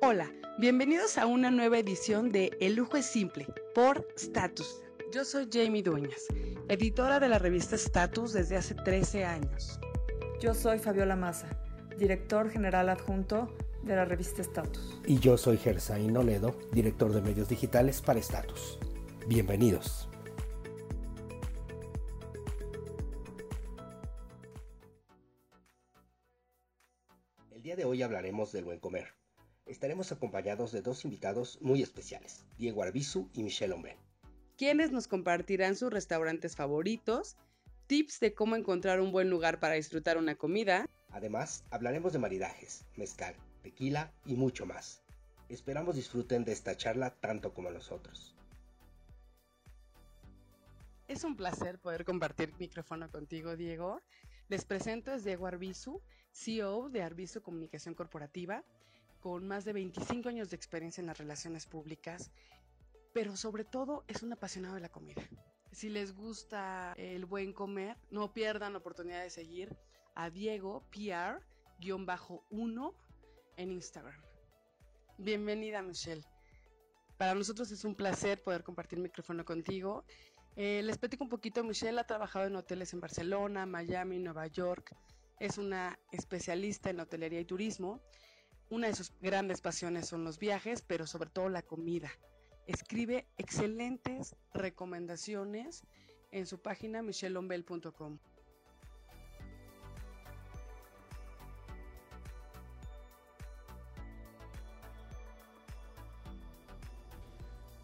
Hola, bienvenidos a una nueva edición de El lujo es simple por Status. Yo soy Jamie Dueñas, editora de la revista Status desde hace 13 años. Yo soy Fabiola Maza, director general adjunto de la revista Status. Y yo soy Gersaín Oledo, director de medios digitales para Status. Bienvenidos. El día de hoy hablaremos del buen comer. Estaremos acompañados de dos invitados muy especiales, Diego Arbizu y Michelle Ombren. Quienes nos compartirán sus restaurantes favoritos, tips de cómo encontrar un buen lugar para disfrutar una comida. Además, hablaremos de maridajes, mezcal, tequila y mucho más. Esperamos disfruten de esta charla tanto como nosotros. Es un placer poder compartir micrófono contigo, Diego. Les presento es Diego Arbizu, CEO de Arbizu Comunicación Corporativa, con más de 25 años de experiencia en las relaciones públicas, pero sobre todo es un apasionado de la comida. Si les gusta el buen comer, no pierdan la oportunidad de seguir a Diego PR-1 en Instagram. Bienvenida, Michelle. Para nosotros es un placer poder compartir micrófono contigo. Eh, les platico un poquito, Michelle ha trabajado en hoteles en Barcelona, Miami, Nueva York. Es una especialista en hotelería y turismo. Una de sus grandes pasiones son los viajes, pero sobre todo la comida. Escribe excelentes recomendaciones en su página michellombel.com.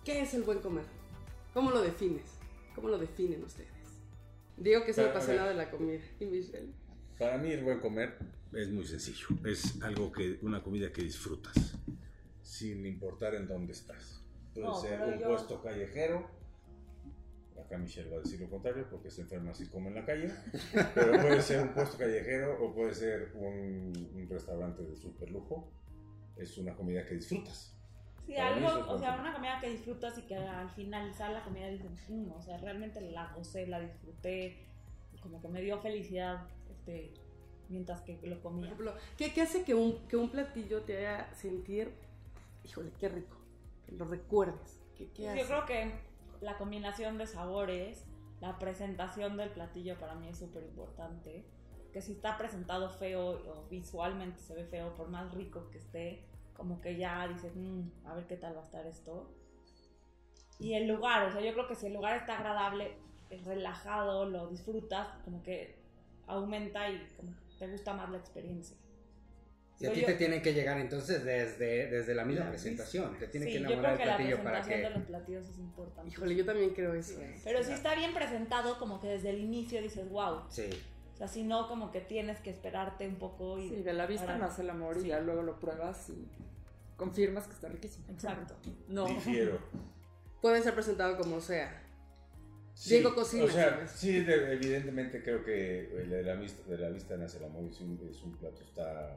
¿Qué es el buen comer? ¿Cómo lo defines? ¿Cómo lo definen ustedes? Digo que soy apasionado de la comida. ¿Y Michelle? Para mí el buen comer es muy sencillo. Es algo que, una comida que disfrutas, sin importar en dónde estás. Puede No, ser un yo- puesto callejero. Acá Michelle va a decir lo contrario porque se enferma así como en la calle. Pero puede ser un puesto callejero o puede ser un, un restaurante de super lujo. Es una comida que disfrutas. Sí, Para algo, es o sea, una comida que disfrutas y que al finalizar la comida dices, "Mm, o sea, realmente la gocé, la disfruté, como que me dio felicidad este, mientras que lo Por comía. ejemplo, ¿qué, qué hace que un, que un platillo te haga sentir, híjole, qué rico? Que lo recuerdes. ¿Qué, qué hace? Yo creo que la combinación de sabores, la presentación del platillo para mí es súper importante. Que si está presentado feo o visualmente se ve feo, por más rico que esté, como que ya dices, "Mm, a ver qué tal va a estar esto. Y el lugar, o sea, yo creo que si el lugar está agradable, es relajado, lo disfrutas, como que aumenta y como te gusta más la experiencia. Y a ti te tienen que llegar entonces desde, desde la misma La presentación. Te tienen Sí, que yo enamorar creo que el la platillo para presentación que. de los platillos es importante. Híjole, yo también creo eso. ¿eh? Pero si está bien presentado, como que desde el inicio dices, wow. Sí. O sea, si no, como que tienes que esperarte un poco y... Sí, de la vista nace el amor y Sí. ya luego lo pruebas y confirmas que está riquísimo. Exacto. No. Difiero. Puede ser presentado como sea. Sí, Diego cocina, O sea, sí, de- evidentemente creo que el de la vista, de la vista nace el amor. Si un, plato está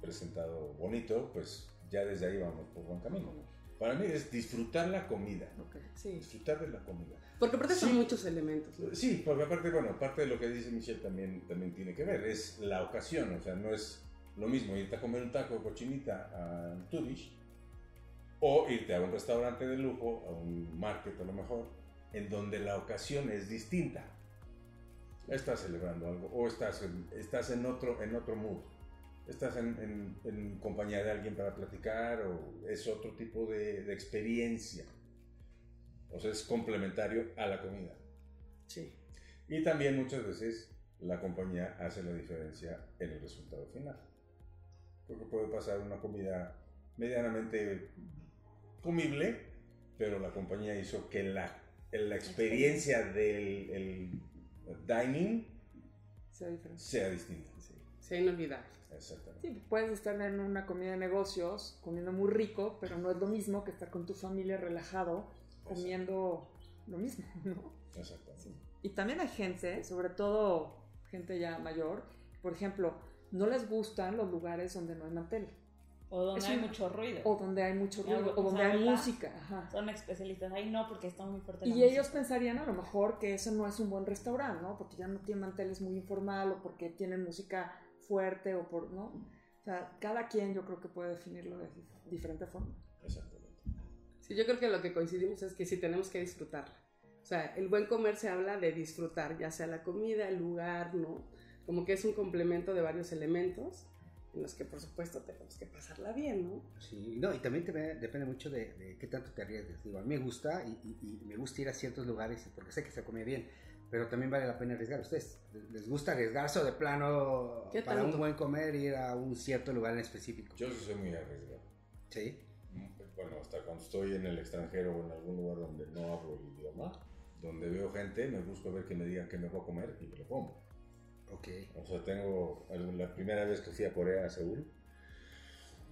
presentado bonito, pues ya desde ahí vamos por buen camino. Para mí es disfrutar la comida. Ok. Sí. Disfrutar de la comida. Porque aparte son Sí. muchos elementos. ¿no? Sí, porque aparte, bueno, parte de lo que dice Michelle también, también tiene que ver, es la ocasión, o sea, no es lo mismo irte a comer un taco de cochinita a Tudish o irte a un restaurante de lujo, a un market a lo mejor, en donde la ocasión es distinta. Estás celebrando algo o estás en, estás en, otro, en otro mood, estás en, en- en compañía de alguien para platicar o es otro tipo de, de experiencia. O sea, es complementario a la comida. Sí. Y también muchas veces la compañía hace la diferencia en el resultado final. Porque puede pasar una comida medianamente comible, pero la compañía hizo que la, la experiencia del el dining Sea diferente. sea distinta. Sea inolvidable. Exactamente. Sí, puedes estar en una comida de negocios comiendo muy rico, pero no es lo mismo que estar con tu familia relajado comiendo lo mismo, ¿no? Exactamente. Y también hay gente, sobre todo gente ya mayor, por ejemplo, no les gustan los lugares donde no hay mantel. O donde Es hay un- mucho ruido. O donde hay mucho Y algo ruido, o donde hay música. Ajá. Son especialistas. Ahí no, porque está muy fuerte la Y ellos música. pensarían a lo mejor que eso no es un buen restaurante, ¿no? Porque ya no tiene manteles muy informal o porque tienen música fuerte o por, ¿no? O sea, cada quien yo creo que puede definirlo de dif- diferente forma. Exactamente. Sí, yo creo que lo que coincidimos es que sí tenemos que disfrutarla. O sea, el buen comer se habla de disfrutar, ya sea la comida, el lugar, ¿no? Como que es un complemento de varios elementos en los que, por supuesto, tenemos que pasarla bien, ¿no? Sí, no, y también te ve- depende mucho de, de qué tanto te arriesgues. Digo, a mí me gusta y, y- y me gusta ir a ciertos lugares porque sé que se come bien, pero también vale la pena arriesgar. ¿A ustedes les gusta arriesgarse o de plano ¿Qué para tanto? un buen comer ir a un cierto lugar en específico? Yo sí soy muy arriesgado. Sí. Bueno, hasta cuando estoy en el extranjero o en algún lugar donde no hablo el idioma, donde veo gente, me busco ver que me digan qué me voy a comer y me lo como. Ok. O sea, tengo la primera vez que fui a Corea, a Seúl,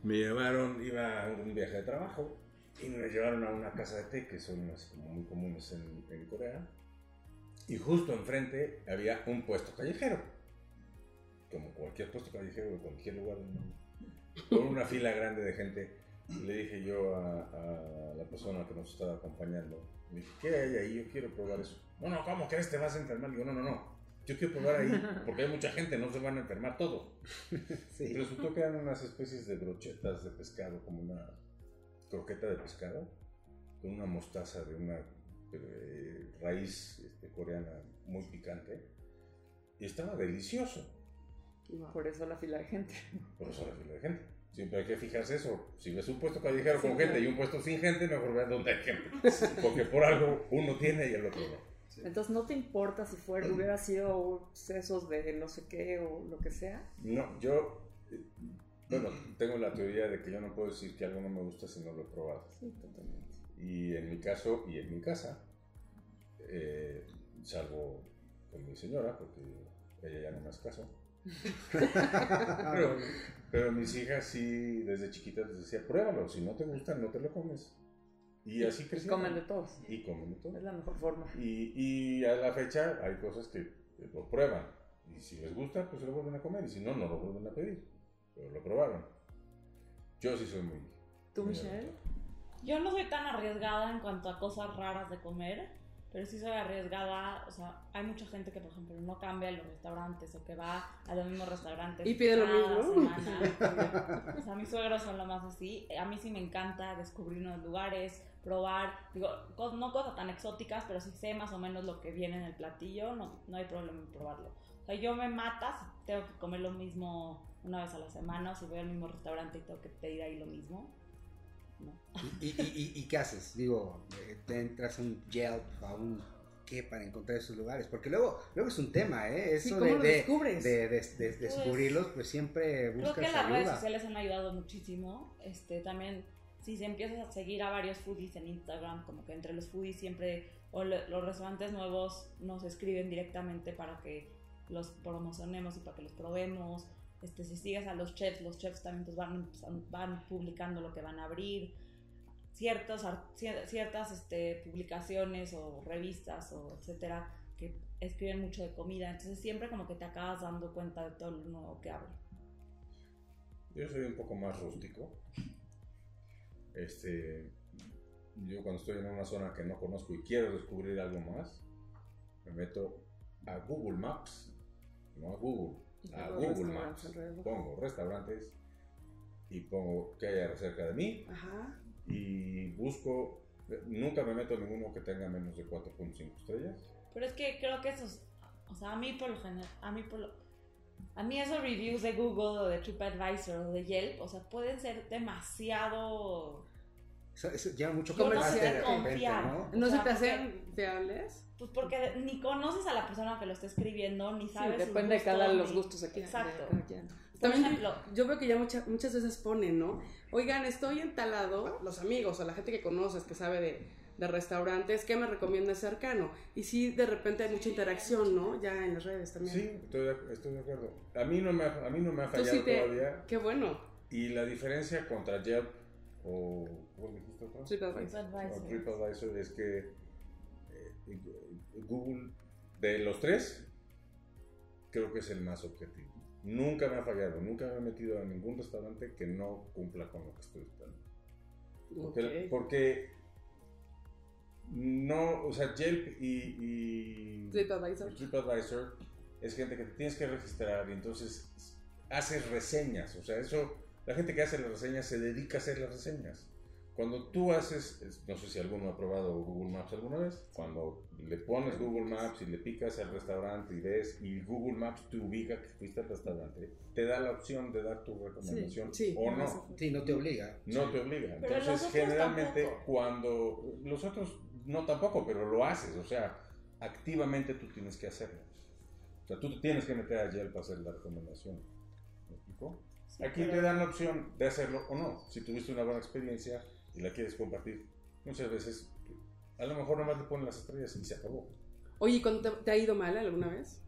me llevaron, iba a un viaje de trabajo y me llevaron a una casa de té que son así como muy comunes en, en Corea. Y justo enfrente había un puesto callejero, como cualquier puesto callejero de cualquier lugar del mundo, con una fila grande de gente. Le dije yo a, la persona que nos estaba acompañando, le dije, ¿qué hay ahí? Yo quiero probar eso. No, no, ¿cómo crees? Te vas a enfermar. Digo, no, no, no. Yo quiero probar ahí, porque hay mucha gente, no se van a enfermar todos. Sí. Resultó que eran unas especies de brochetas de pescado, como una croqueta de pescado, con una mostaza de una eh, raíz este, coreana muy picante. Y estaba delicioso. Wow. Por eso la fila de gente. Por eso la fila de gente. Siempre hay que fijarse eso. Si ves un puesto callejero Sí, con gente claro. y un puesto sin gente, mejor veas dónde hay gente. Porque por algo uno tiene y el otro no. Entonces, ¿no te importa si fuera, hubiera sido sesos de no sé qué o lo que sea? No, yo. eh, Bueno, tengo la teoría de que yo no puedo decir que algo no me gusta si no lo he probado. Sí, totalmente. Y en mi caso, y en mi casa, eh, salvo con mi señora, porque ella ya no me hace caso, pero, pero mis hijas sí, desde chiquitas les decía, pruébalo, si no te gusta, no te lo comes. Y así Y crecieron. comen de todos. Y comen de todo. Es la mejor forma. Y, y a la fecha hay cosas que lo prueban. Y si les gusta, pues se lo vuelven a comer. Y si no, no lo vuelven a pedir. Pero lo probaron. Yo sí soy muy... ¿Tú, muy Michelle? Yo no soy tan arriesgada en cuanto a cosas raras de comer, pero sí soy arriesgada. O sea, hay mucha gente que, por ejemplo, no cambia los restaurantes o que va a los mismos restaurantes. Y pide lo cada mismo. semana. O sea, mis suegros son lo más así. A mí sí me encanta descubrir nuevos lugares, probar. Digo, no cosas tan exóticas, pero si sé más o menos lo que viene en el platillo, no, no hay problema en probarlo. O sea, yo me mata si tengo que comer lo mismo una vez a la semana o si voy al mismo restaurante y tengo que pedir ahí lo mismo. No. ¿Y, y, y- y qué haces? Digo, eh, te entras a un Yelp, a un qué para encontrar esos lugares, porque luego, luego es un tema, ¿eh? Sí, Eso ¿cómo de, lo de- descubres? de- de- de descubrirlos, pues siempre Creo buscas que las redes ayuda. sociales han ayudado muchísimo. Este, también, si se empiezas a seguir a varios foodies en Instagram, como que entre los foodies siempre, o los restaurantes nuevos nos escriben directamente para que los promocionemos y para que los probemos. Este, si sigues a los chefs, los chefs también pues, van, van publicando lo que van a abrir. Ciertos, ciertas este, publicaciones o revistas o etcétera que escriben mucho de comida. Entonces siempre como que te acabas dando cuenta de todo lo nuevo que abre. Yo soy un poco más rústico. Este, yo cuando estoy en una zona que no conozco y quiero descubrir algo más, me meto a Google Maps, no a Google, a Google Maps. alrededor. Pongo restaurantes y pongo qué hay cerca de mí Ajá. y busco, nunca me meto a ninguno que tenga menos de 4.5 estrellas. Pero es que creo que esos, o sea, a mí por lo general, a mí por lo, a mí esos reviews de Google o de TripAdvisor o de Yelp, o sea, pueden ser demasiado, lleva mucho Yo no de repente, confiar. ¿no? ¿No O se sea, te porque- hacen fiables? pues porque ni conoces a la persona que lo está escribiendo, ni Sí, sabes sus depende de cada los gustos aquí. Exacto. Por También ejemplo, yo veo que ya mucha- muchas veces ponen, ¿no? Oigan, estoy en tal lado, los amigos o la gente que conoces, que sabe de, de restaurantes, ¿qué me recomiendas cercano? Y sí, de repente hay mucha interacción, ¿no? Ya en las redes también. Sí, estoy de, estoy de acuerdo. A mí no me ha, a mí no me ha fallado sí te- todavía. Qué bueno. Y la diferencia contra Yelp o ¿cómo dijiste otra? TripAdvisor. TripAdvisor. Es que eh, Google, de los tres, creo que es el más objetivo. Nunca me ha fallado, nunca me he metido a ningún restaurante que no cumpla con lo que estoy esperando. Porque, Ok. porque no, o sea, Yelp y, y TripAdvisor. TripAdvisor es gente que te tienes que registrar y entonces haces reseñas, o sea, eso, la gente que hace las reseñas se dedica a hacer las reseñas. Cuando tú haces, es- no sé si alguno ha probado Google Maps alguna vez, cuando le pones Google Maps y le picas al restaurante y ves, y Google Maps te ubica que fuiste al restaurante, te da la opción de dar tu recomendación Sí, sí. o no. Sí, no te obliga. No te obliga. Pero Entonces, generalmente, tampoco. cuando los otros no tampoco, pero lo haces, o sea, activamente tú tienes que hacerlo. O sea, tú te tienes que meter a Yelp para hacer la recomendación. ¿Me explico? Sí, Aquí pero- te dan la opción de hacerlo o no. Si tuviste una buena experiencia y la quieres compartir, muchas veces a lo mejor nomás le ponen las estrellas y se acabó. Oye, ¿y cuándo te, te ha ido mal alguna vez?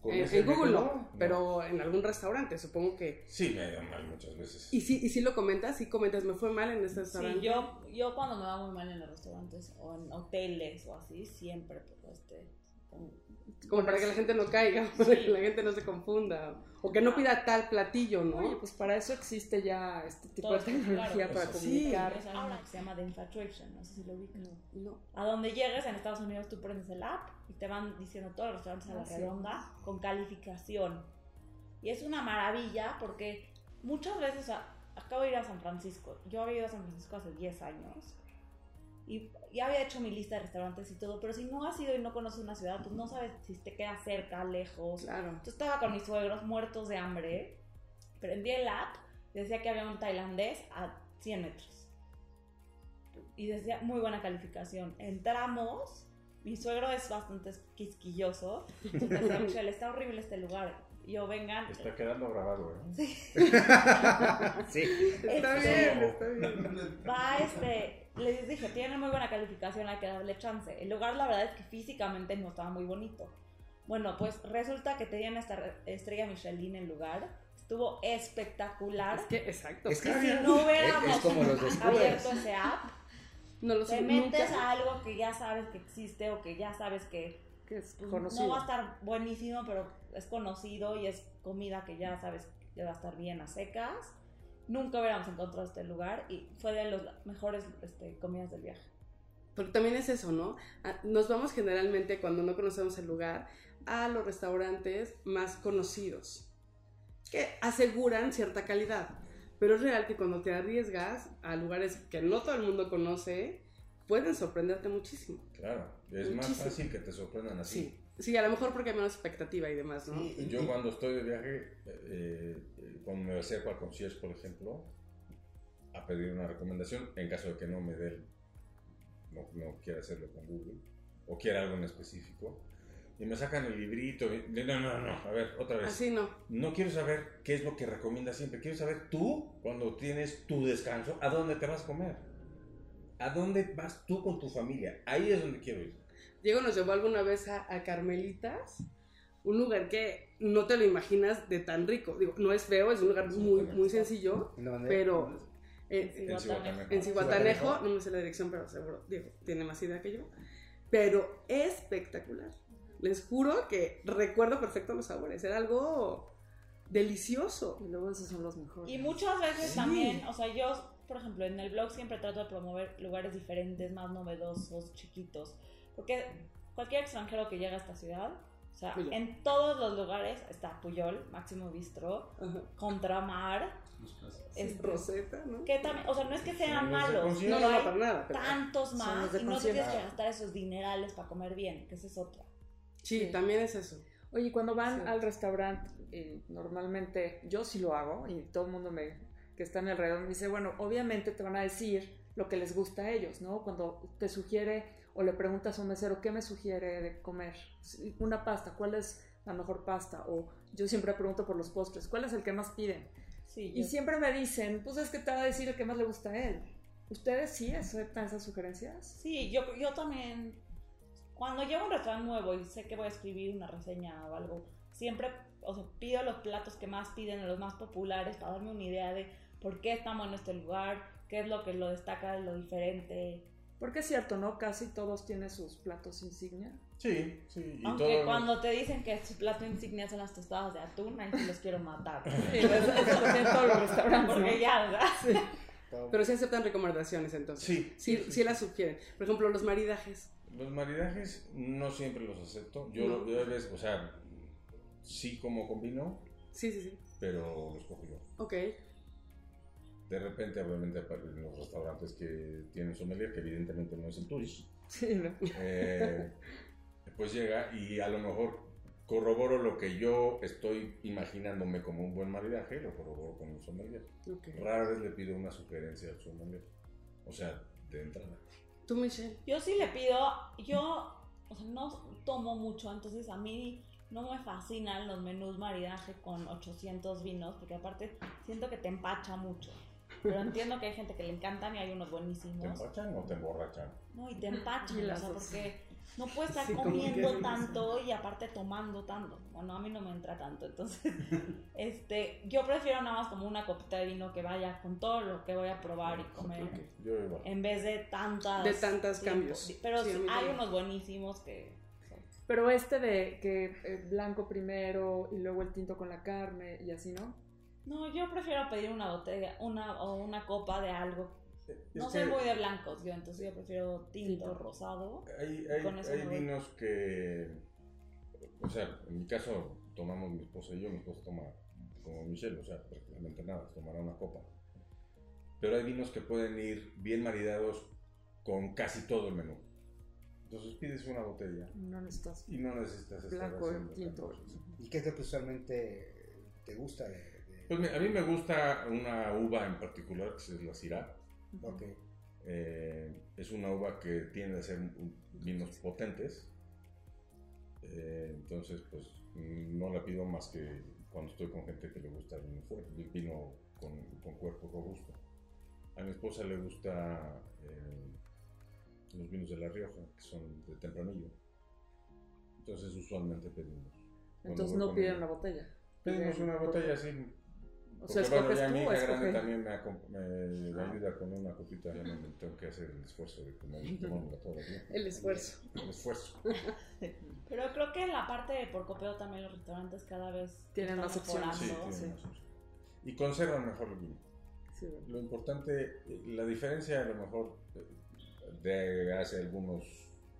Con En, ese en Google método, no, pero en algún restaurante, supongo que. Sí, me ha ido mal muchas veces. ¿Y si, y si lo comentas? ¿Sí comentas, me fue mal en este restaurante? Sí, yo, yo cuando me va muy mal en los restaurantes o en hoteles o así, siempre pues, este, Como para que la gente no caiga, para que la gente no se confunda. O que no pida tal platillo, ¿no? Oye, pues para eso existe ya este tipo Todo de tecnología claro. para Eso sí. comunicar. es algo que se llama The Infatuation, no sé si lo ubican. No. A donde llegues en Estados Unidos tú prendes el app y te van diciendo todos los restaurantes a la Ah, sí. redonda con calificación. Y es una maravilla porque muchas veces, o sea, acabo de ir a San Francisco. Yo había ido a San Francisco hace 10 años y ya había hecho mi lista de restaurantes y todo, pero si no has ido y no conoces una ciudad, pues no sabes si te queda cerca, lejos. Claro. Yo estaba con mis suegros muertos de hambre, prendí el app y decía que había un tailandés a 100 metros. Y decía muy buena calificación. Entramos, mi suegro es bastante quisquilloso, entonces decía, Michelle, está horrible este lugar. Y yo, vengan. Está quedando grabado, ¿eh? Sí. sí. Está Este, bien, está bien. Va, este, les dije, tiene muy buena calificación, hay que darle chance. El lugar, la verdad es que físicamente no estaba muy bonito. Bueno, pues resulta que tenían esta re- estrella Michelin en el lugar. Estuvo espectacular. Es que, exacto. Es que Si no hubiéramos Es- como los abierto ese app, no lo te sé, metes nunca. a algo que ya sabes que existe o que ya sabes que Que es pues, conocido. no va a estar buenísimo, pero es conocido y es comida que ya sabes que va a estar bien a secas. Nunca hubiéramos encontrado este lugar y fue de las mejores este, comidas del viaje. Porque también es eso, ¿no? Ah, Nos vamos generalmente, cuando no conocemos el lugar, a los restaurantes más conocidos, que aseguran cierta calidad. Pero es real que cuando te arriesgas a lugares que no todo el mundo conoce, pueden sorprenderte muchísimo. Claro, es más Muchísimo. fácil que te sorprendan así. Sí. Sí, a lo mejor porque hay menos expectativa y demás, ¿no? Sí. Yo cuando estoy de viaje, eh, eh, cuando me acerco al concierge, por ejemplo, a pedir una recomendación, en caso de que no me dé, no, no quiera hacerlo con Google, o quiera algo en específico, y me sacan el librito, y- no, no, no, a ver, otra vez. Así no. No quiero saber qué es lo que recomiendas siempre, quiero saber tú, cuando tienes tu descanso, a dónde te vas a comer. ¿A dónde vas tú con tu familia? Ahí es donde quiero ir. Diego nos llevó alguna vez a, a Carmelitas, un lugar que no te lo imaginas de tan rico. Digo, no es feo, es un lugar muy, muy sencillo, pero En en Cihuatanejo, no me sé la dirección, pero seguro Diego tiene más idea que yo. Pero espectacular. Les juro que recuerdo perfecto los sabores. Era algo delicioso. Y luego esos son los mejores. Y muchas veces Sí. también, o sea, yo, por ejemplo, en el blog siempre trato de promover lugares diferentes, más novedosos, chiquitos. Porque cualquier extranjero que llega a esta ciudad, o sea, Puyol. en todos los lugares está Puyol, Máximo Bistro, Ajá. Contramar, este, Rosetta, ¿no? que también, o sea, no es que sean malos. No, no, hay para nada. pero- tantos más y no tienes que gastar esos dinerales para comer bien, que esa es otra. Sí, Sí. también es eso. Oye, cuando van Sí. al restaurante, eh, normalmente yo sí lo hago y todo el mundo me, que está en alrededor me dice, bueno, obviamente te van a decir lo que les gusta a ellos, ¿no? Cuando te sugiere o le preguntas a un mesero, ¿qué me sugiere de comer? Una pasta, ¿cuál es la mejor pasta? O yo siempre pregunto por los postres, ¿cuál es el que más piden? Sí, Y yo- siempre me dicen, pues es que te va a decir el que más le gusta a él. ¿Ustedes sí aceptan esas sugerencias? Sí, yo, yo también, cuando llego a un restaurante nuevo y sé que voy a escribir una reseña o algo, siempre, o sea, pido los platos que más piden, los más populares, para darme una idea de por qué estamos en este lugar, qué es lo que lo destaca, lo diferente. Porque es cierto, ¿no? Casi todos tienen sus platos insignia. Sí, sí. Y Aunque todo- cuando te dicen que su plato insignia son las tostadas de atún, ahí sí los quiero matar. Sí, eso, eso lo tienen todos los restaurantes. Porque ¿no? ya, ¿verdad? Pero sí aceptan recomendaciones entonces. Sí, Sí, sí las sugieren. Por ejemplo, los maridajes. Los maridajes no siempre los acepto. Yo, No. lo- yo a veces, o sea, sí como combino, Sí, sí, sí. pero los cojo yo. Ok. De repente, obviamente, en los restaurantes que tienen sommelier, que evidentemente no es el Tourist, Sí, ¿no? eh, pues llega y a lo mejor corroboro lo que yo estoy imaginándome como un buen maridaje, lo corroboro con un sommelier. ok. Rara vez le pido una sugerencia al sommelier. O sea, de entrada. ¿Tú, Michelle? Yo sí le pido, yo, o sea, no tomo mucho, entonces a mí no me fascinan los menús maridaje con 800 vinos, porque aparte siento que te empacha mucho. Pero entiendo que hay gente que le encantan y hay unos ¿Te buenísimos. empachan o te emborrachan? No, y te empachan, o sea, porque no puedes estar Sí, comiendo tanto y aparte tomando tanto. Bueno, a mí no me entra tanto, entonces, este, yo prefiero nada más como una copita de vino que vaya con todo lo que voy a probar y comer. Ok, Yo igual. En vez de tantas... De tiempo. cambios. Pero Sí, hay unos buenísimos que... Pero este de que eh, blanco primero y luego el tinto con la carne y así, ¿no? No, yo prefiero pedir una botella, una o una copa de algo. No soy muy de blancos, yo, entonces yo prefiero tinto, rosado. Hay, vinos que, o sea, en mi caso tomamos mi esposa y yo, mi esposa toma como Michelle, o sea, prácticamente nada, tomará una copa. Pero hay vinos que pueden ir bien maridados con casi todo el menú. Entonces pides una botella No necesitas y no necesitas estar blanco y tinto. ¿Y qué es lo que usualmente te gusta de...? Pues a mí me gusta una uva en particular, que es la Syrah. Ok. Eh, es una uva que tiende a ser vinos potentes. Eh, entonces, pues no la pido más que cuando estoy con gente que le gusta el vino fuerte, el vino con, con cuerpo robusto. A mi esposa le gusta eh, los vinos de La Rioja, que son de tempranillo. Entonces, usualmente pedimos. Entonces no piden una botella. Pedimos una botella así. O sea, Porque, bueno, escoges ya tú mi hija grande también me, me- me ayuda con una copita, ya no me tengo que hacer el esfuerzo de comer tomármela todo el esfuerzo. El esfuerzo. Pero creo que en la parte de por copeo también los restaurantes cada vez Tienen más opciones. Sí, sí. más. Y conservan mejor el vino. Sí, bueno. Lo importante, eh, la diferencia a lo mejor eh, de hace algunos,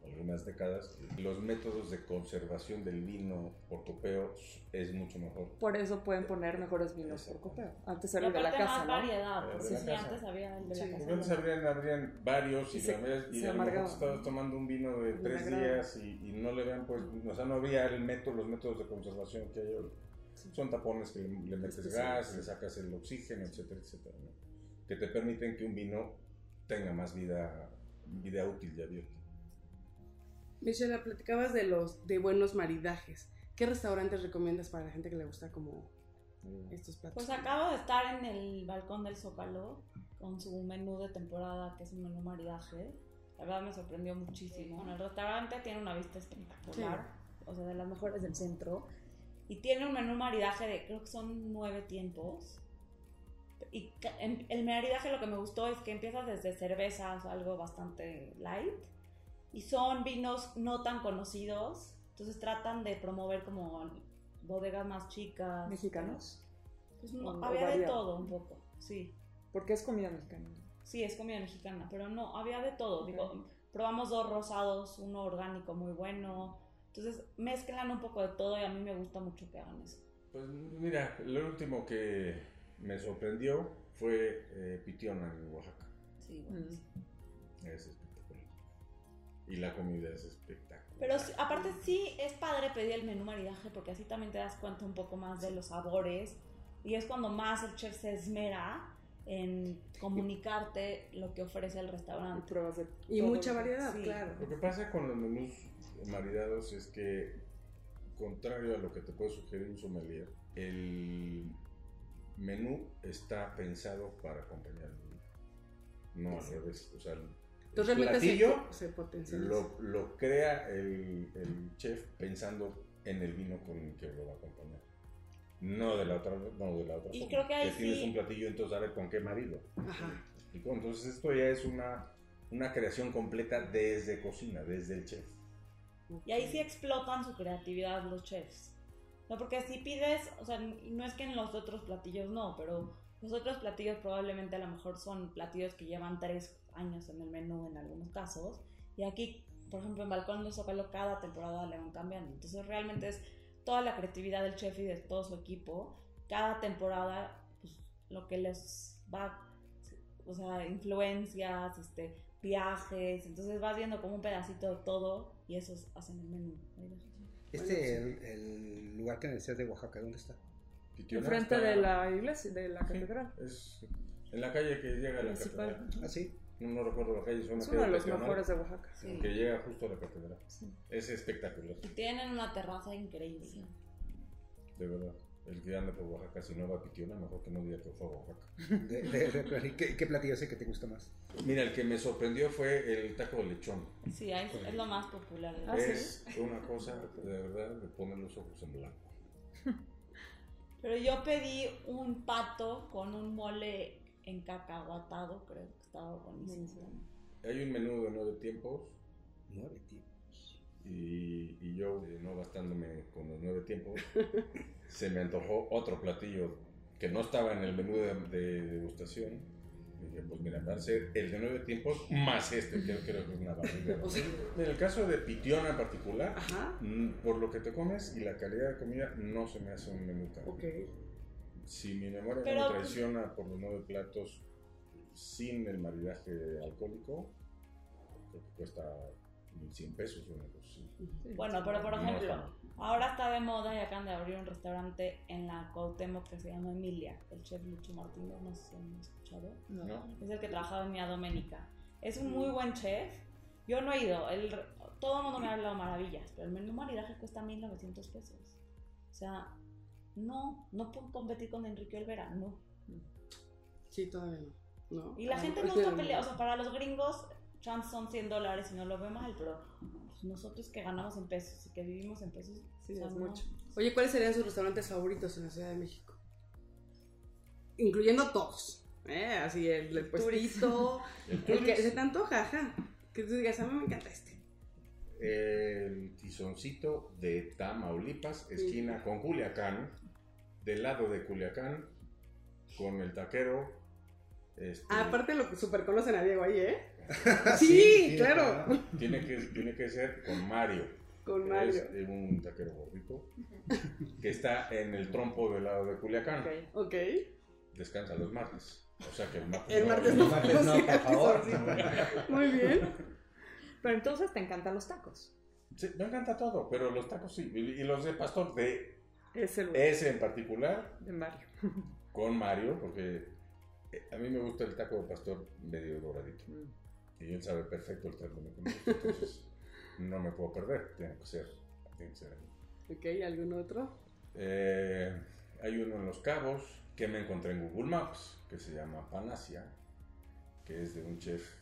algunas décadas, los métodos de conservación del vino por copeo es mucho mejor. Por eso pueden poner mejores vinos por Exacto. copeo. Antes era el de la casa, más ¿no? variedad, porque la sí, casa. antes había el de la Sí. casa. Antes habrían, habrían varios y, Y se- verdad- y se a lo mejor estabas tomando un vino de tres Vinagrado. días y, y no le habían pues, o sea, no había el método, los métodos de conservación que hay hoy. Son tapones que le, le metes gas, sí. le sacas el oxígeno, etcétera, etcétera, ¿no? que te permiten que un vino tenga más vida, vida útil y abierta. Michelle, platicabas de los de buenos maridajes. ¿Qué restaurantes recomiendas para la gente que le gusta como estos platos? Pues acabo de estar en el balcón del Zócalo con su menú de temporada, que es un menú maridaje. La verdad me sorprendió muchísimo. Bueno, el restaurante tiene una vista espectacular, o sea, de las mejores del centro. Y tiene un menú maridaje de, creo que son nueve tiempos. Y el maridaje lo que me gustó es que empiezas desde cervezas, algo bastante light. Y son vinos no tan conocidos. Entonces tratan de promover como bodegas más chicas. ¿Mexicanos? Pues no, había de todo un poco, sí. Porque es comida mexicana. Sí, es comida mexicana, pero no, había de todo. Digo, probamos dos rosados, uno orgánico muy bueno. Entonces mezclan un poco de todo y a mí me gusta mucho que hagan eso. Pues mira, lo último que me sorprendió fue eh, Pitiona en Oaxaca. Sí, Mm. buenísimo. Es. Y la comida es espectacular. Pero aparte sí es padre pedir el menú maridaje porque así también te das cuenta un poco más de los sabores y es cuando más el chef se esmera en comunicarte lo que ofrece el restaurante. pruebas de y mucha lo que- variedad, sí. claro. Lo que pasa con los menús maridados es que, contrario a lo que te puede sugerir un sommelier, el menú está pensado para acompañar el vino. No al revés. O sea, el, Entonces el se, platillo se potencializa. lo, lo crea el, el chef pensando en el vino con el que lo va a acompañar. No de la otra, no de la otra Y forma. creo que ahí tienes sí- un platillo, entonces a ver con qué marido. Ajá. Entonces esto ya es una, una creación completa desde cocina, desde el chef. Y ahí sí explotan su creatividad los chefs. No, porque si pides, o sea, no es que en los otros platillos no, pero los otros platillos probablemente a lo mejor son platillos que llevan tres años en el menú en algunos casos. Y aquí, por ejemplo, en Balcón de Zócalo cada temporada le van cambiando. Entonces realmente es toda la creatividad del chef y de todo su equipo cada temporada, pues, lo que les va, o sea, influencias, este, viajes, entonces vas viendo como un pedacito de todo y eso hacen el menú. Este, el, el lugar que me decías de Oaxaca, ¿dónde está? Enfrente está- de la iglesia, de la Sí, catedral. es en la calle que llega a la catedral. Ah, sí. No, recuerdo la calle, es una Es uno de los mejores de Oaxaca. Sí. que llega justo a la catedral. Sí. Es espectacular, Y tienen una terraza increíble. de verdad. El que anda por Oaxaca, si no va a Pitiona, mejor que no diga que fue a Oaxaca. De, de- de- ¿y ¿qué, ¿Qué platillo es el que te gusta más? Mira, el que me sorprendió fue el taco de lechón. Sí, es, es lo más popular. Ah, sí. es una cosa, de verdad, de poner los ojos en blanco. Pero yo pedí un pato con un mole encacahuatado, creo que estaba buenísimo. Hay un menú de nueve tiempos Nueve, tío. y, y yo, eh, no bastándome con los nueve tiempos, se me antojó otro platillo que no estaba en el menú de, de degustación. Y dije, pues mira, va a ser el de nueve tiempos más este, que creo que es una barriga. O sea, En el caso de Pitiona en particular, ajá. mm, por lo que te comes y la calidad de comida, no se me hace un menú caro. Ok. Si mi memoria Pero, no me pues- traiciona por los nueve platos sin el maridaje alcohólico, creo que cuesta 1100 pesos una cosa. Bueno, pero por No ejemplo, ahora está de moda y acaban de abrir un restaurante en la Cuauhtémoc que se llama Emilia. El chef Lucho Martínez, no sé si han escuchado. No. ¿No? Es el que trabajaba en Mia Doménica. Es un muy buen chef. Yo no he ido. El, todo el mundo me ha hablado maravillas, pero el menú maridaje cuesta 1900 pesos. O sea, no, no puedo competir con Enrique Olvera, no. Sí, todavía no. ¿No? Y la gente no está peleada. O sea, para los gringos, chance son 100 dólares y no lo ve mal, pero pues, nosotros que ganamos en pesos y que vivimos en pesos, Sí, o sea, es no. mucho. Oye, ¿cuáles serían sus restaurantes favoritos en la Ciudad de México? Incluyendo todos. ¿eh? Así, el, el puestito, el que se te antoja, ajá. Que tú digas, a mí me encanta este. El tizoncito de Tamaulipas, esquina con Culiacán, del lado de Culiacán, con el taquero. Este, aparte lo que super conocen a Diego ahí, ¿eh? Sí, claro. tiene, que, tiene que ser con Mario. Con Es Mario. de un taquero gordito que está en el trompo del lado de Culiacán. Ok. Ok. Descansa los martes. O sea que el martes. El no- martes no. martes no, Sí, por favor. sí. Muy bien. Pero entonces te encantan los tacos. Sí, me encanta todo, pero los tacos sí. Y, los de pastor de Es lugar ese en particular, de Mario. con Mario, porque a mí me gusta el taco de pastor medio doradito. Mm. Y él sabe perfecto el término que me gusta, entonces no me puedo perder. Tiene que ser. Tiene que ser ahí. Ok, ¿algún otro? Eh, hay uno en Los Cabos que me encontré en Google Maps que se llama Panasia, que es de un chef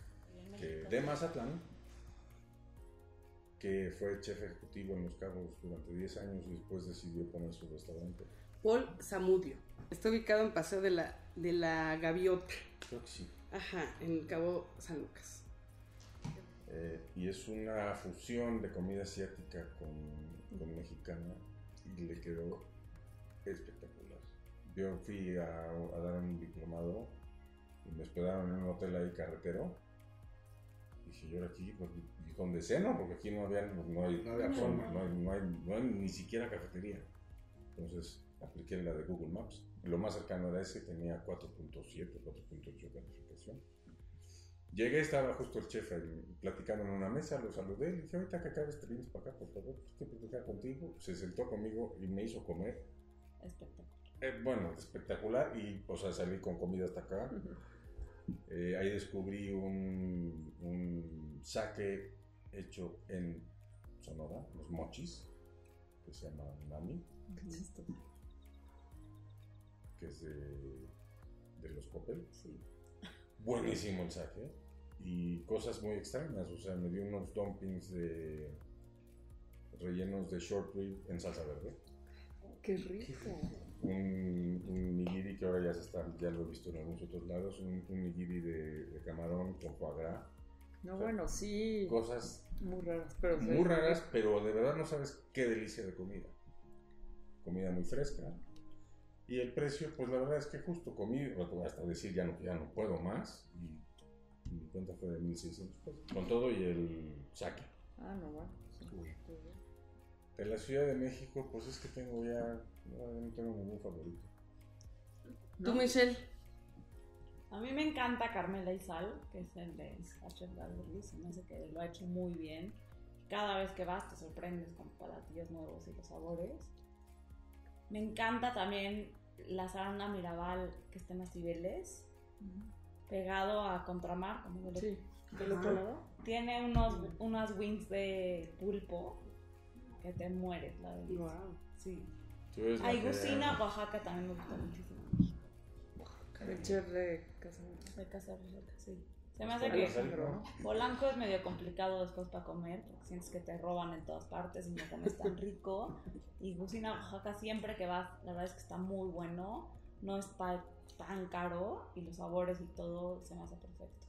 que, de Mazatlán, que fue chef ejecutivo en Los Cabos durante 10 años y después decidió poner su restaurante. Paul Zamudio. Está ubicado en Paseo de la, de la Gaviota. Creo que sí. Ajá, en Cabo San Lucas. Eh, y es una fusión de comida asiática con, con mexicana y le quedó espectacular. Yo fui a, a dar un diplomado y me hospedaron en un hotel ahí carretero. Y dije, yo aquí, pues, ¿y dónde ceno? Porque aquí no había, no hay, No había forma, forma. no hay, no hay- no hay ni siquiera cafetería. Entonces apliqué la de Google Maps. Lo más cercano era ese, tenía 4.7, 4.8 calificación. Llegué, estaba justo el chef platicando en una mesa, lo saludé, le dije, ahorita que acabes te vienes para acá, por favor, quiero platicar contigo. Se sentó conmigo y me hizo comer. Espectacular. Eh, bueno, espectacular y, o sea, salí con comida hasta acá. Eh, ahí descubrí un, un sake hecho en Sonora, los mochis, que se llama Nami, Qué chistoso. Que es de, de los Coppel. Sí. Buenísimo el sake. Y cosas muy extrañas, o sea, me dio unos dumplings de rellenos de short rib en salsa verde. Qué rico. Un, un nigiri que ahora ya se está, ya lo he visto en algunos otros lados, un, un nigiri de, de camarón con foie gras. No, bueno, sí. Cosas Muy raras, pero muy raras, pero de verdad no sabes qué delicia de comida. Comida muy fresca. Y el precio, pues la verdad es que justo comí, hasta decir ya no, ya no puedo más. Y mi cuenta fue de 1600 pesos. Con todo y el saque. Ah, no, bueno. sí. De la Ciudad de México, pues es que tengo ya, no, no tengo ningún favorito. ¿Tú, Michelle? A mí me encanta Carmela y Sal, que es el de Sacher se me hace que lo ha hecho muy bien. Cada vez que vas te sorprendes con platillos nuevos y los sabores. Me encanta también la Sarana Mirabal que está en las Cibeles, pegado a Contramar, como del, Sí. del otro lado. Tiene unos, unas wings de pulpo que te mueres, la verdad. Wow. Sí. Hay que- Gusina, Oaxaca también me gusta muchísimo. Chef de casa. De sí. Se me hace Por que. Polanco es medio complicado después para comer, porque sientes que te roban en todas partes y no comes tan rico. Y Gusina, Oaxaca, siempre que vas, la verdad es que está muy bueno, no está tan caro y los sabores y todo se me hace perfecto.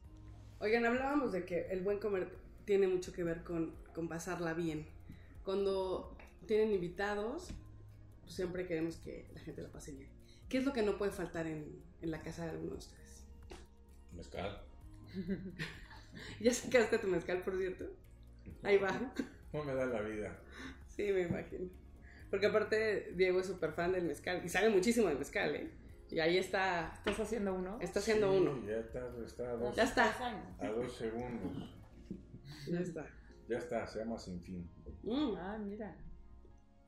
Oigan, hablábamos de que el buen comer tiene mucho que ver con, con pasarla bien. Cuando tienen invitados, pues siempre queremos que la gente la pase bien. ¿Qué es lo que no puede faltar en, en la casa de alguno de ustedes? Mezcal. ¿Ya sacaste tu mezcal, por cierto? Ahí va. No me da la vida. Sí, me imagino. Porque aparte, Diego es súper fan del mezcal y sabe muchísimo del mezcal, ¿eh? Y ahí está, ¿Estás haciendo uno? está haciendo Sí, uno. Ya está, está a dos, Ya está. A dos segundos. Ya está. Ya está, se llama Sin Fin. Mm, Ah, mira.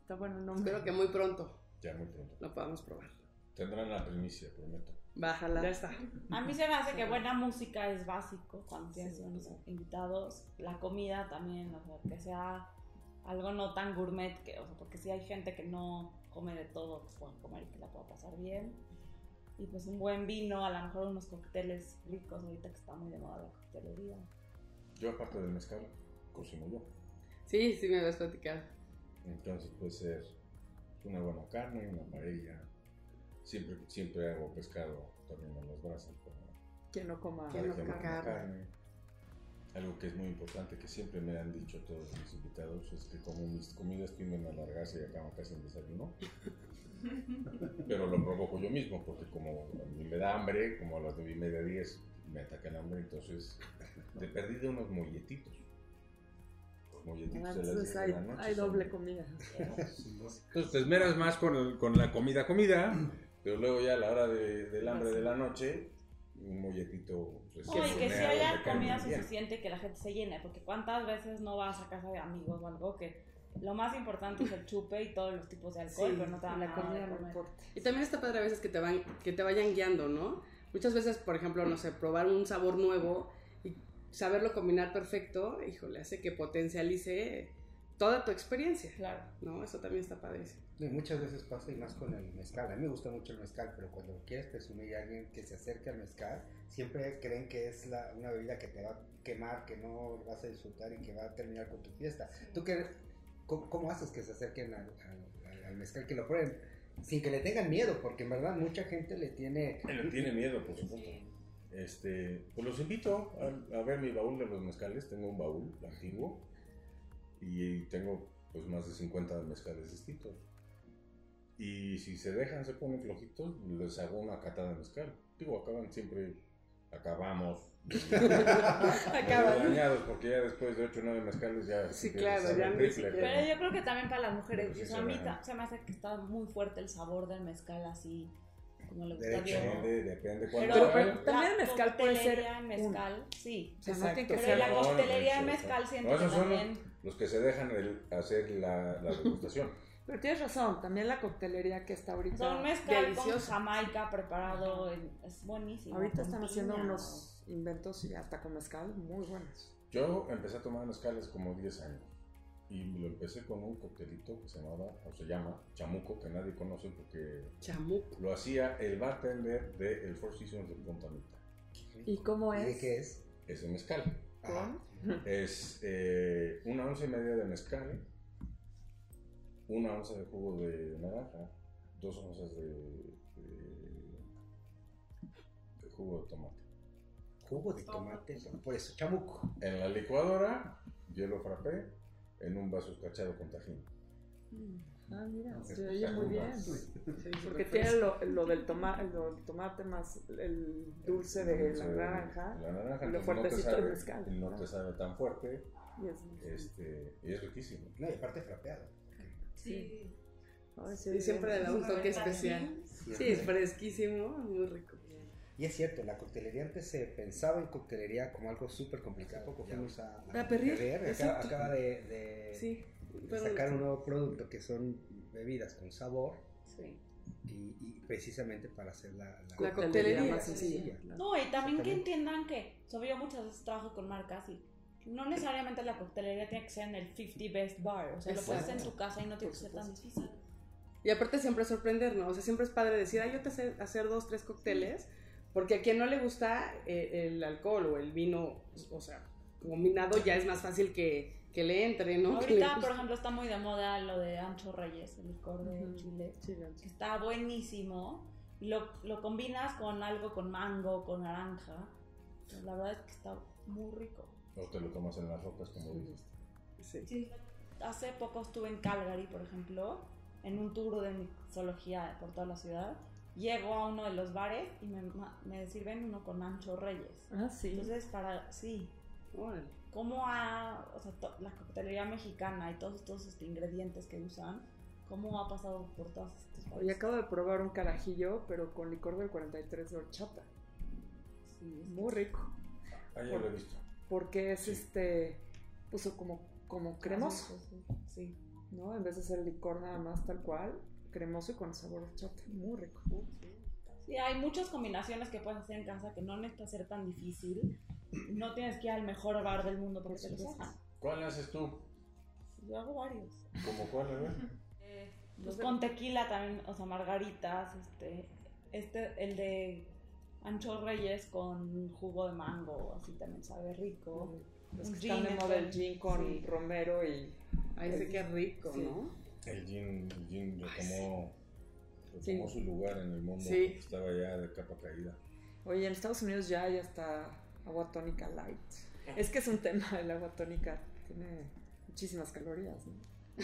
Está bueno el nombre. espero que muy pronto Ya muy pronto. lo podamos probar. Tendrán la primicia, prometo. Bájala. Ya está. A mí se me hace que buena música es básico cuando tienes unos invitados. La comida también, o sea, que sea algo no tan gourmet, que, o sea, porque si hay gente que no come de todo, pues pueden comer y que la pueda pasar bien. Y pues un buen vino, a lo mejor unos cócteles ricos, ahorita que está muy de moda la coctelería. Yo, aparte del mezcal, cocino yo. Sí, sí me habías platicado. Entonces puede ser una buena carne, una paella. Siempre, siempre hago pescado también en las brasas. para- Quien no coma. Que no coma carne. Algo que es muy importante, que siempre me han dicho todos mis invitados, es que como mis comidas tienden a alargarse y acaban casi en desayuno. Pero lo provoco yo mismo, porque como a mí me da hambre, como a las nueve y media, diez, me ataca el hambre, entonces te perdí de unos molletitos. Molletitos de las Entonces 10 hay, la noche. hay doble comida. Entonces te esmeras más con, el- con la comida, comida, pero luego ya a la hora de- del hambre de la noche, un molletito. pues, Oye, que si haya comida suficiente que la gente se llene, porque cuántas veces no vas a casa de amigos o algo que lo más importante es el chupe y todos los tipos de alcohol, Sí, pero no te Y dan la nada de comida no comer. Y también está padre a veces que te, van, que te vayan guiando, ¿no? Muchas veces, por ejemplo, no sé, probar un sabor nuevo y saberlo combinar perfecto, híjole, hace que potencialice toda tu experiencia, Claro. ¿no? Eso también está padrísimo. Y muchas veces pasa y más con el mezcal. A mí me gusta mucho el mezcal, pero cuando quieres presumir a alguien que se acerque al mezcal, siempre creen que es la, una bebida que te va a quemar, que no vas a disfrutar y que va a terminar con tu fiesta. ¿Tú qué, cómo, cómo haces que se acerquen al, al- al- al mezcal, que lo prueben? Sin que le tengan miedo, porque en verdad mucha gente le tiene... Le tiene miedo, por supuesto. Este, pues los invito a, a ver mi baúl de los mezcales. Tengo un baúl antiguo y tengo pues más de 50 mezcales distintos. Y si se dejan, se ponen flojitos, les hago una cata de mezcal. Digo, acaban siempre, acabamos. Acaban. dañados porque ya después de 8 o 9 mezcales ya. Sí, claro, ya triple. Pero yo creo que también para las mujeres, Pero sí o sea, se a mí se me hace que está muy fuerte el sabor del mezcal así, como le gusta. Depende, depende Pero, cuándo pero también el la mezcal puede ser en mezcal, sí. O sea, no Exacto. tiene que Pero la coctelería de mezcal no, siento que son. Los que se dejan el- hacer la, la degustación. Pero tienes razón, también la coctelería que está ahorita... Son mezcal con Delicioso. jamaica preparado, en- es buenísimo. Ahorita con están haciendo piña, unos inventos y hasta con mezcal muy buenos. Yo empecé a tomar mezcales como 10 años. Y lo empecé con un coctelito que se llamaba, o se llama, chamuco, que nadie conoce porque Chamuco. lo hacía el bartender de el Four Seasons de Punta Mita. ¿Y cómo ¿Y de es? qué es? Ese mezcal. Ajá. Es eh, una once y media de mezcal, una onza de jugo de naranja, dos onzas de, de- de jugo de tomate. Jugo de tomate, por eso, chamuco. En la licuadora, hielo frappé, en un vaso escarchado con tajín. Ah, mira, se oye muy bien. Porque tiene lo, lo del toma, lo del tomate más el dulce de la naranja. La naranja y lo fuertecito no te sabe, mezcal. no te sabe tan fuerte Y es- este, y es riquísimo. No, y aparte frapeado. Sí. Ay, sí, Y siempre un toque Así. especial. Sí, Sí, es fresquísimo, muy rico. Y es cierto, la coctelería antes se pensaba en coctelería como algo súper complicado. Poco fuimos a, A Perrier, Acaba, acaba de, de- Sí, de sacar un nuevo producto que son bebidas con sabor Sí. y, y precisamente para hacer la, La coctelería, más sí, sencilla. No, y también que entiendan que, sea, yo muchas veces trabajo con marcas y no necesariamente la coctelería tiene que ser en el 50 best bar, o sea, lo puedes hacer en tu casa y no tiene que ser tan difícil. Y aparte siempre sorprender, ¿no? O sea, siempre es padre decir, ay, yo te sé hacer dos, tres cócteles, porque a quien no le gusta eh, el alcohol o el vino, o sea, combinado ya es más fácil que, que le entre, ¿no? Ahorita, por ejemplo, está muy de moda lo de Ancho Reyes, el licor de Ujú. Chile, Sí, claro. que está buenísimo. Lo, lo combinas con algo con mango, con naranja. La verdad es que está muy rico. O te lo tomas en las rocas, como dices. Sí. Sí, hace poco estuve en Calgary, por ejemplo, en un tour de mixología por toda la ciudad. Llego a uno de los bares y me, me sirven uno con Ancho Reyes. Ah, sí. Entonces, para, sí, Órale. cómo ha, o sea, to- la coctelería mexicana y todos estos este, ingredientes que usan, cómo ha pasado por todas estas Hoy acabo de probar un carajillo, pero con licor del 43 de horchata. Sí, Muy rico. Ah, ya lo he visto. Porque es Sí. este, puso como, como cremoso, Sí. ¿no? En vez de ser licor nada más tal cual, cremoso y con sabor a horchata. Muy rico. Sí, hay muchas combinaciones que puedes hacer en casa que no necesita ser tan difícil. No tienes que ir al mejor bar del mundo para hagan. ¿Cuál haces tú? Yo hago varios. ¿Como cuál, a ver? Pues con tequila también, o sea, margaritas, este, este, el de Ancho Reyes con jugo de mango, así también sabe rico. Es Un que están de gin moda el es gin con sí. romero y... Ay, sí que rico, Sí. ¿no? El gin, el gin retomó, Sí. retomó su lugar en el mundo. Estaba ya de capa caída. Oye, en Estados Unidos ya hay hasta agua tónica light. Es que es un tema el agua tónica. Tiene muchísimas calorías, ¿no?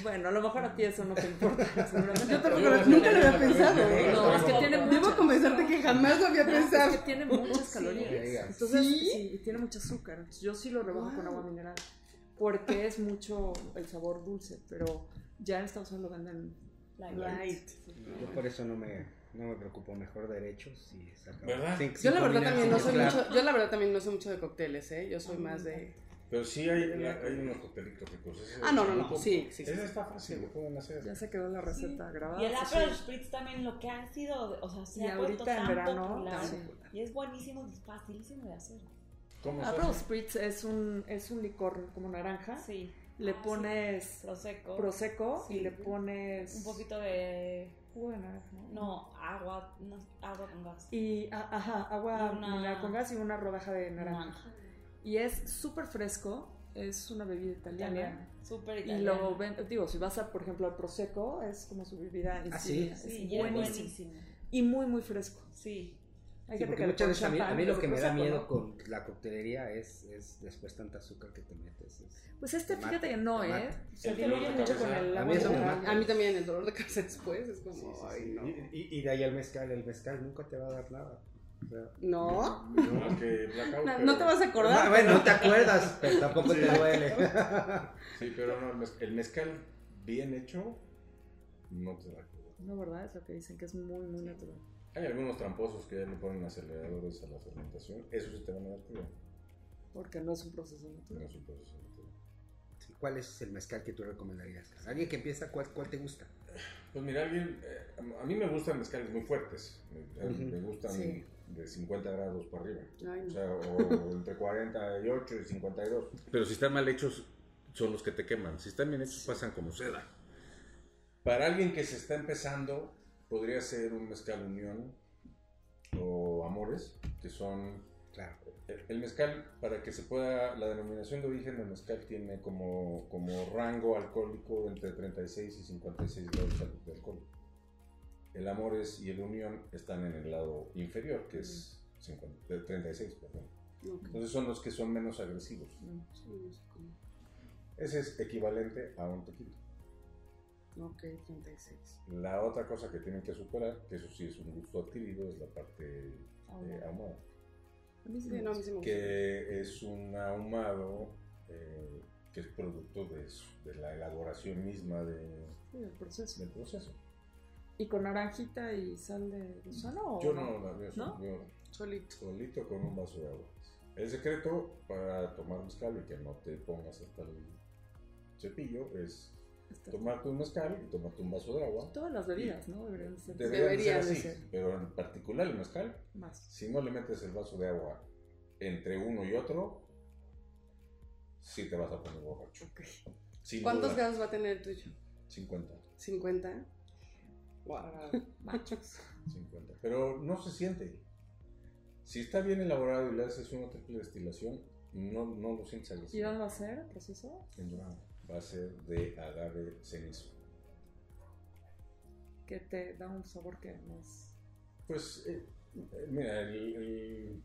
Bueno, a lo mejor a ti eso no te importa. Yo tampoco lo- nunca lo había pensado. No, es que tiene Debo muchas- confesarte que jamás lo había No, es pensado. que tiene muchas calorías. Entonces, ¿Sí? sí, y tiene mucho azúcar. Entonces, yo sí lo rebajo con Wow. agua mineral. Porque es mucho el sabor dulce. Pero ya en Estados Unidos lo venden Light. Light. Yo por eso no me, no me preocupo, mejor derechos y sacar. ¿Verdad? Cinco- Yo la verdad también no sin soy mucho, yo la verdad también no soy mucho de cócteles, ¿eh? Yo soy más de Pero sí hay, hay unos coctelitos ricos. Ese Ah, no, no, no, sí, sí, sí. Ese está fácil, lo pueden hacer. Ya se quedó la receta grabada. Y el sí, sí. Spritz también lo que ha sido, o sea, se Y ha vuelto ahorita en tan verano, popular. sí. Y es buenísimo y facilísimo de hacer. ¿Cómo se Aperol hace? Spritz es un, es un licor como naranja. Sí. Le Ah, sí. pones Prosecco. prosecco Sí. y le pones Un poquito de... jugo de naranja. No, agua, no, agua con gas. Y, a- ajá, agua Y una- mineral con gas y una rodaja de naranja. Naranja. Y es súper fresco, es una bebida italiana. Italiana. Súper Y italiana. lo ven, digo, si vas a, por ejemplo, al Prosecco, es como su bebida Ah, sí. Sí, es y buenísimo. Y muy, muy fresco. Sí. Hay Sí, porque muchas veces a mí, a mí lo que me da miedo ¿no? con la coctelería es, es después tanta azúcar que te metes. es- Pues este, Te fíjate que no, ¿eh? Se El diluye mucho con el A mí eso me mineral. mata. A mí también el dolor de cabeza después es como, Sí, sí, ay, sí. no. Y, y- y de ahí al mezcal, el mezcal nunca te va a dar nada. O sea, No, No, que blackout, no, pero- no te vas a acordar. Ah, bueno, no te acuerdas, pero tampoco te duele. Sí, pero no, el, mez- el mezcal bien hecho no te da. No, ¿verdad? Es lo que dicen, que es muy, muy natural. Hay algunos tramposos que ya le ponen aceleradores a la fermentación. Eso sí te van a dar cuidado. Porque no es un proceso No natural. es un proceso natural. Sí, ¿Cuál es el mezcal que tú recomendarías? Alguien que empieza, ¿cuál, cuál te gusta? Pues mira, alguien, eh, a mí me gustan mezcales muy fuertes. Me, gustan Sí. De 50 grados para arriba. Ay, O no. sea, o entre 48 y 52. Pero si están mal hechos, son los que te queman. Si están bien hechos, pasan como seda. Para alguien que se está empezando, podría ser un mezcal unión o amores, que son... Claro. El- El mezcal, para que se pueda, la denominación de origen del mezcal tiene como, como rango alcohólico entre 36 y 56 grados de alcohol. El Amores y el Unión están en el lado inferior, que es 50 eh, 36, perdón. Ok. Entonces son los que son menos agresivos. Cómo. Ese es equivalente a un tequila. Ok, 36. La otra cosa que tienen que superar, que eso sí es un gusto adquirido, es la parte eh, Ahumado. ahumada. A mí sí no, a mí sí me gusta. que es un ahumado eh, que es producto de, de la elaboración misma de- Sí, el proceso. del proceso. ¿Y con naranjita y sal de gusano? o Yo no la yo Solito. solito con un vaso de agua. El secreto para tomar mezcal y que no te pongas hasta el cepillo es Está- tomarte un mezcal y tomarte un vaso de agua. Todas las bebidas, ¿no? Deberían ser Debería de ser Debería de así, ser. pero en particular el mezcal, más. si no le metes el vaso de agua entre uno y otro, sí te vas a poner borracho. ¿Cuántos grados va a tener el tuyo? 50, 50. Wow. Machos. 50. Pero no se siente. Si está bien elaborado y le haces una triple destilación, no, no lo sientes ¿Y agresivo. dónde va a ser el proceso? En Durango. Va a ser de agave cenizo. Que te da un sabor que es... Pues, eh, eh, mira, el- el-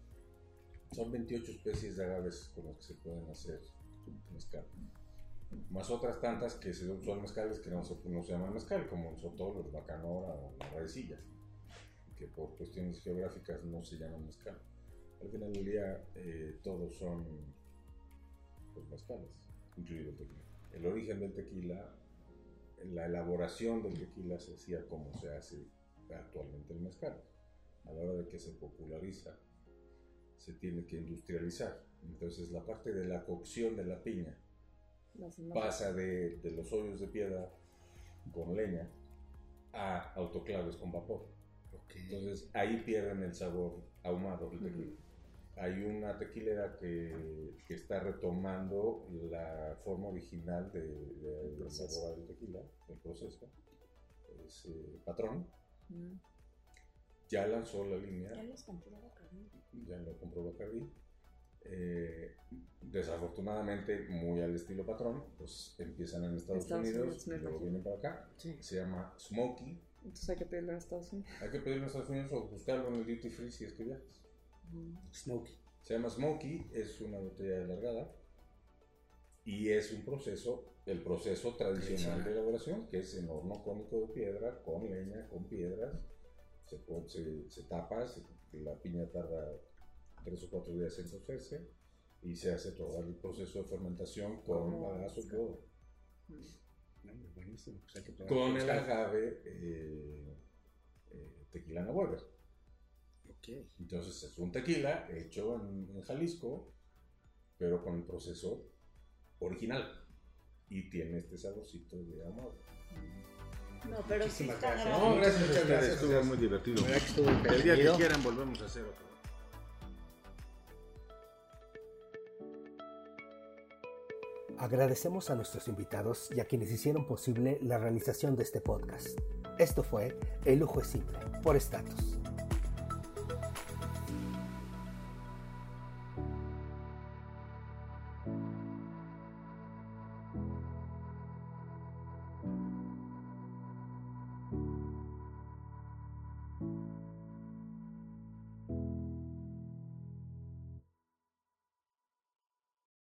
son 28 especies de agaves con las que se pueden hacer mezcal. Más otras tantas que son mezcales que no se, no se llaman mezcal, como el sotol, el bacanora o las raicillas, que por cuestiones geográficas no se llaman mezcal. Al final del día, eh, todos son pues, mezcales, incluido el tequila. El origen del tequila, la elaboración del tequila se hacía como se hace actualmente el mezcal. A la hora de que se populariza, se tiene que industrializar. Entonces la parte de la cocción de la piña pasa de, de los hoyos de piedra con leña a autoclaves con vapor. Entonces ahí pierden el sabor ahumado del tequila. Hay una tequilera que, que está retomando la forma original de, de, de elaborar el tequila, el proceso. Es eh, Patrón. Mm. Ya lanzó la línea Ya los compró Bacardi. ya lo compró Bacardi. Eh, desafortunadamente, muy al estilo patrón, pues empiezan en Estados, Estados Unidos, Unidos, luego vienen para acá. Sí. Se llama Smokey. Entonces hay que pedirlo en Estados Unidos. Hay que pedirlo en Estados Unidos o buscarlo en el duty free si es que viajas. Mm. Smokey. Se llama Smokey, es una botella alargada y es un proceso, el proceso tradicional de elaboración, que es en horno cónico de piedra, con leña, con piedras. Se, se, se tapa, se- la piña tarda tres o cuatro días en cocerse y se hace todo el proceso de fermentación con bagazo y todo. No, hombre, buenísimo. Pues que. Con el agave eh, eh, tequilana Weber. Ok. Entonces es un tequila hecho en, en Jalisco, pero con el proceso original. Y tiene este saborcito de ahumado. No, pero sí Muchísimas está gracias. No, gracias, muchas gracias. Estuvo muy divertido. Estuvo El día que quieran volvemos a hacer otro. Agradecemos a nuestros invitados y a quienes hicieron posible la realización de este podcast. Esto fue El lujo es simple, por Status.